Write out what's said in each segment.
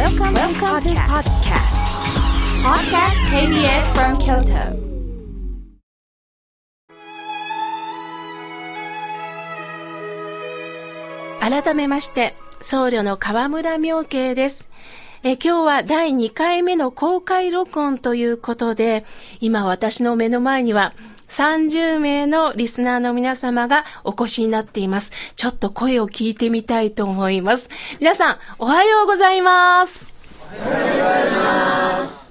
Welcome, Welcome to podcast. Podcast KBS from Kyoto. 改めまして、僧侶の河村明慶です。え今日は第2回目の公開録音ということで、今私の目の前には30名のリスナーの皆様がお越しになっています。ちょっと声を聞いてみたいと思います。皆さん、おはようございます。おはようございます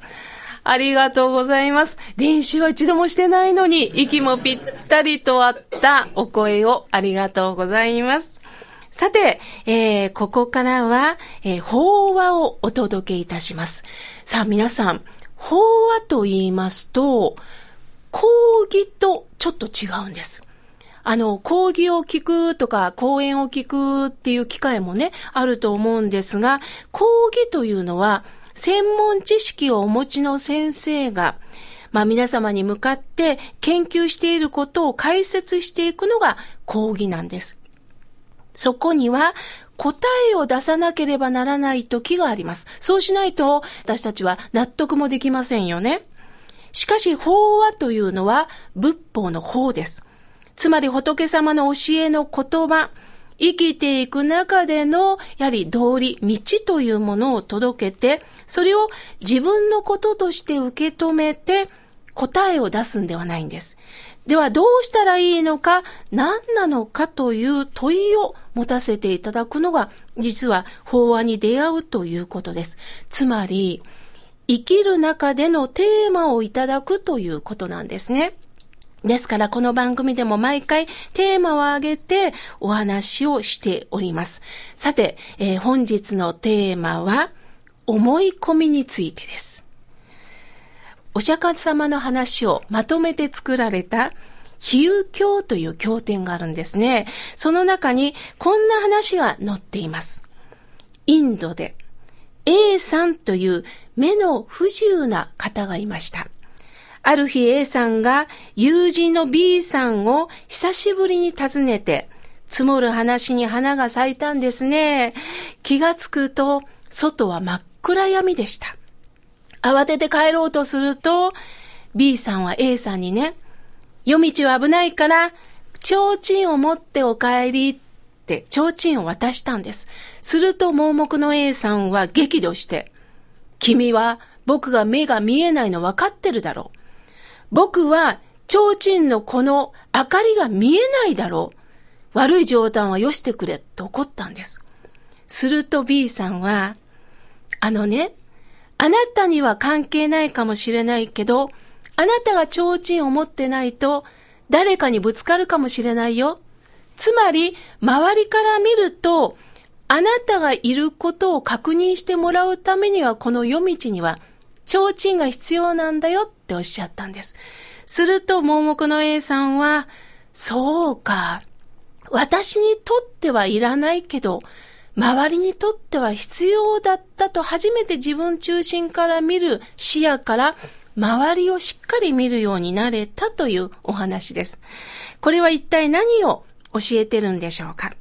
ありがとうございます。練習は一度もしてないのに、息もぴったりと合ったお声をありがとうございます。さて、えー、ここからは、えー、法話をお届けいたします。さあ皆さん、法話と言いますと、講義とちょっと違うんです。あの、講義を聞くとか、講演を聞くっていう機会もね、あると思うんですが、講義というのは、専門知識をお持ちの先生が、まあ皆様に向かって研究していることを解説していくのが講義なんです。そこには答えを出さなければならない時があります。そうしないと私たちは納得もできませんよね。しかし法話というのは仏法の法です。つまり仏様の教えの言葉、生きていく中での、やはり道理、道というものを届けて、それを自分のこととして受け止めて、答えを出すんではないんです。ではどうしたらいいのか、何なのかという問いを持たせていただくのが、実は法話に出会うということです。つまり、生きる中でのテーマをいただくということなんですね。ですからこの番組でも毎回テーマを挙げてお話をしております。さて、えー、本日のテーマは思い込みについてです。お釈迦様の話をまとめて作られた比喩経という経典があるんですね。その中にこんな話が載っています。インドで A さんという目の不自由な方がいました。ある日 A さんが友人の B さんを久しぶりに訪ねて、積もる話に花が咲いたんですね。気がつくと、外は真っ暗闇でした。慌てて帰ろうとすると、B さんは A さんにね、夜道は危ないから、提灯を持ってお帰り提灯を渡したんです。すると盲目の A さんは激怒して、君は僕が目が見えないの分かってるだろう。僕は、提灯のこの明かりが見えないだろう。悪い冗談はよしてくれ、と怒ったんです。すると B さんは、あのね、あなたには関係ないかもしれないけど、あなたが提灯を持ってないと、誰かにぶつかるかもしれないよ。つまり、周りから見ると、あなたがいることを確認してもらうためには、この夜道には、提灯が必要なんだよっておっしゃったんです。すると盲目の A さんは、そうか。私にとってはいらないけど、周りにとっては必要だったと初めて自分中心から見る視野から周りをしっかり見るようになれたというお話です。これは一体何を教えてるんでしょうか？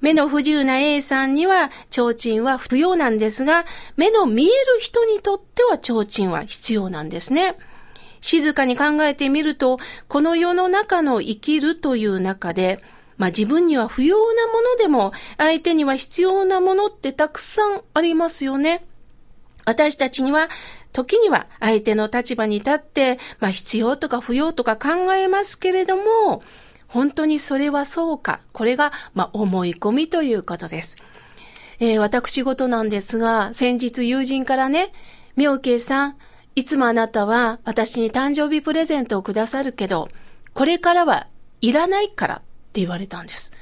目の不自由な A さんには提灯は不要なんですが、目の見える人にとっては提灯は必要なんですね。静かに考えてみると、この世の中の生きるという中で、まあ自分には不要なものでも、相手には必要なものってたくさんありますよね。私たちには、時には相手の立場に立って、まあ必要とか不要とか考えますけれども、本当にそれはそうか。これが、まあ、思い込みということです。えー、私事なんですが、先日友人からね、妙慶さん、いつもあなたは私に誕生日プレゼントをくださるけど、これからはいらないからって言われたんです。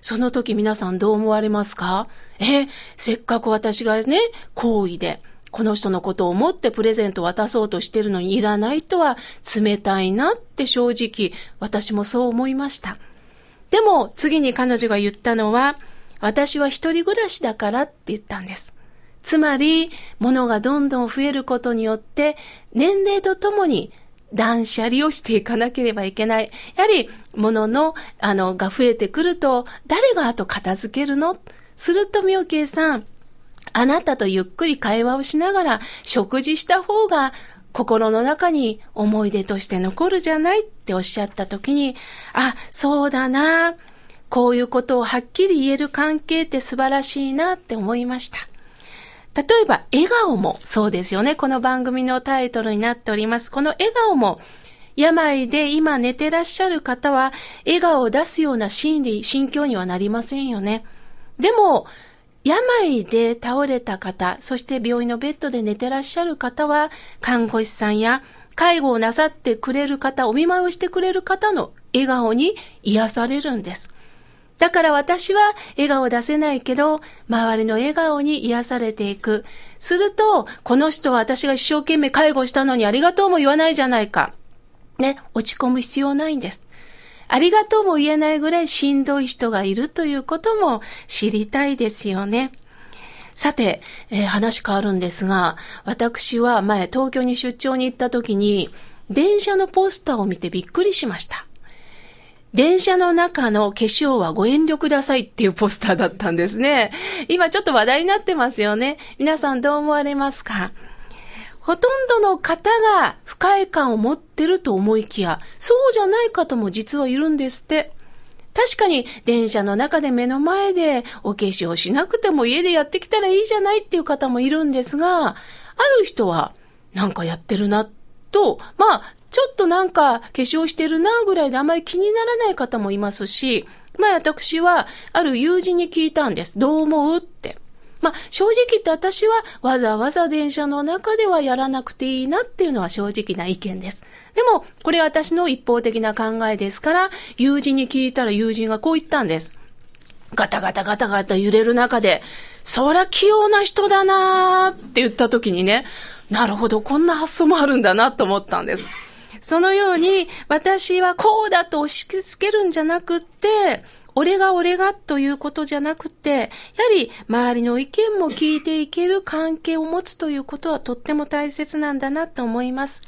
その時皆さんどう思われますか？え、せっかく私がね、好意で、この人のことを思ってプレゼントを渡そうとしてるのにいらないとは冷たいなって正直私もそう思いました。でも次に彼女が言ったのは私は一人暮らしだからって言ったんです。つまり物がどんどん増えることによって年齢とともに断捨離をしていかなければいけない。やはり物のあのが増えてくると誰があと片付けるの？すると妙慶さんあなたとゆっくり会話をしながら食事した方が心の中に思い出として残るじゃないっておっしゃった時に、あ、そうだな。こういうことをはっきり言える関係って素晴らしいなって思いました。例えば、笑顔もそうですよね。この番組のタイトルになっております。この笑顔も、病で今寝てらっしゃる方は、笑顔を出すような心理、心境にはなりませんよね。でも、病で倒れた方、そして病院のベッドで寝てらっしゃる方は、看護師さんや介護をなさってくれる方、お見舞いをしてくれる方の笑顔に癒されるんです。だから私は笑顔出せないけど、周りの笑顔に癒されていく。すると、この人は私が一生懸命介護したのにありがとうも言わないじゃないか。ね、落ち込む必要ないんです。ありがとうも言えないぐらいしんどい人がいるということも知りたいですよね。さて、えー、話変わるんですが、私は前東京に出張に行った時に、電車のポスターを見てびっくりしました。電車の中の化粧はご遠慮くださいっていうポスターだったんですね。今ちょっと話題になってますよね。皆さんどう思われますか？ほとんどの方が不快感を持ってると思いきや、そうじゃない方も実はいるんですって。確かに電車の中で目の前でお化粧しなくても家でやってきたらいいじゃないっていう方もいるんですが、ある人はなんかやってるなと、まあ、ちょっとなんか化粧してるなぐらいであまり気にならない方もいますし、まあ私はある友人に聞いたんです。どう思うって。まあ、正直言って私はわざわざ電車の中ではやらなくていいなっていうのは正直な意見です。でも、これは私の一方的な考えですから、友人に聞いたら友人がこう言ったんです。ガタガタガタガタ揺れる中で、そりゃ器用な人だなーって言った時にね、なるほど、こんな発想もあるんだなと思ったんです。そのように、私はこうだと押し付けるんじゃなくって、俺が俺がということじゃなくて、やはり周りの意見も聞いていける関係を持つということはとっても大切なんだなと思います。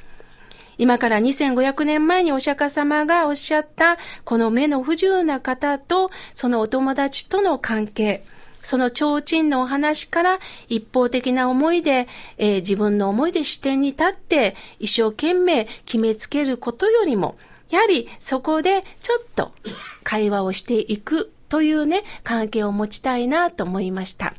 今から2500年前にお釈迦様がおっしゃった、この目の不自由な方とそのお友達との関係、その提灯のお話から一方的な思いで、えー、自分の思いで視点に立って一生懸命決めつけることよりも、やはりそこでちょっと会話をしていくというね、関係を持ちたいなと思いました。